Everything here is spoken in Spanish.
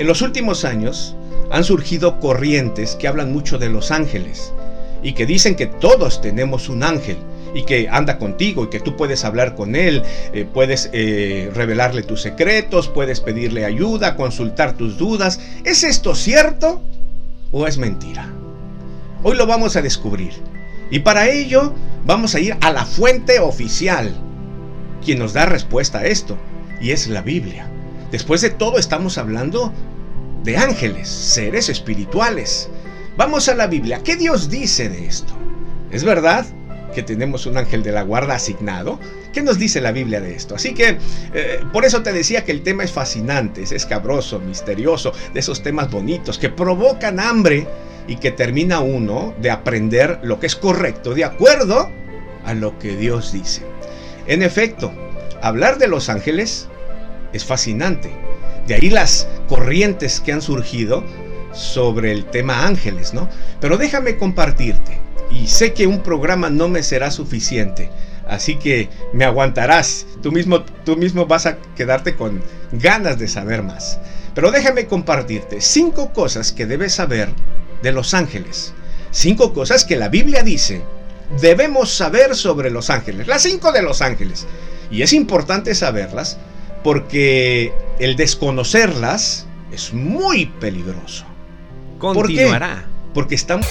En los últimos años han surgido corrientes que hablan mucho de los ángeles y que dicen que todos tenemos un ángel y que anda contigo y que tú puedes hablar con él, eh, puedes eh, revelarle tus secretos, puedes pedirle ayuda, consultar tus dudas. ¿Es esto cierto o es mentira? Hoy lo vamos a descubrir. Y para ello vamos a ir a la fuente oficial, quien nos da respuesta a esto, y es la Biblia. Después de todo estamos hablando de ángeles, seres espirituales. Vamos a la Biblia. ¿Qué Dios dice de esto? ¿Es verdad que tenemos un ángel de la guarda asignado? ¿Qué nos dice la Biblia de esto? Así que eh, por eso te decía que el tema es fascinante, es escabroso, misterioso, de esos temas bonitos que provocan hambre y que termina uno de aprender lo que es correcto de acuerdo a lo que Dios dice. En efecto, hablar de los ángeles es fascinante. De ahí las corrientes que han surgido sobre el tema ángeles, ¿no? Pero déjame compartirte, y sé que un programa no me será suficiente, así que me aguantarás, tú mismo, tú mismo vas a quedarte con ganas de saber más. Pero déjame compartirte cinco cosas que debes saber de los ángeles, cinco cosas que la Biblia dice debemos saber sobre los ángeles, las cinco de los ángeles. Y es importante saberlas porque el desconocerlas es muy peligroso. Continuará. Porque estamos...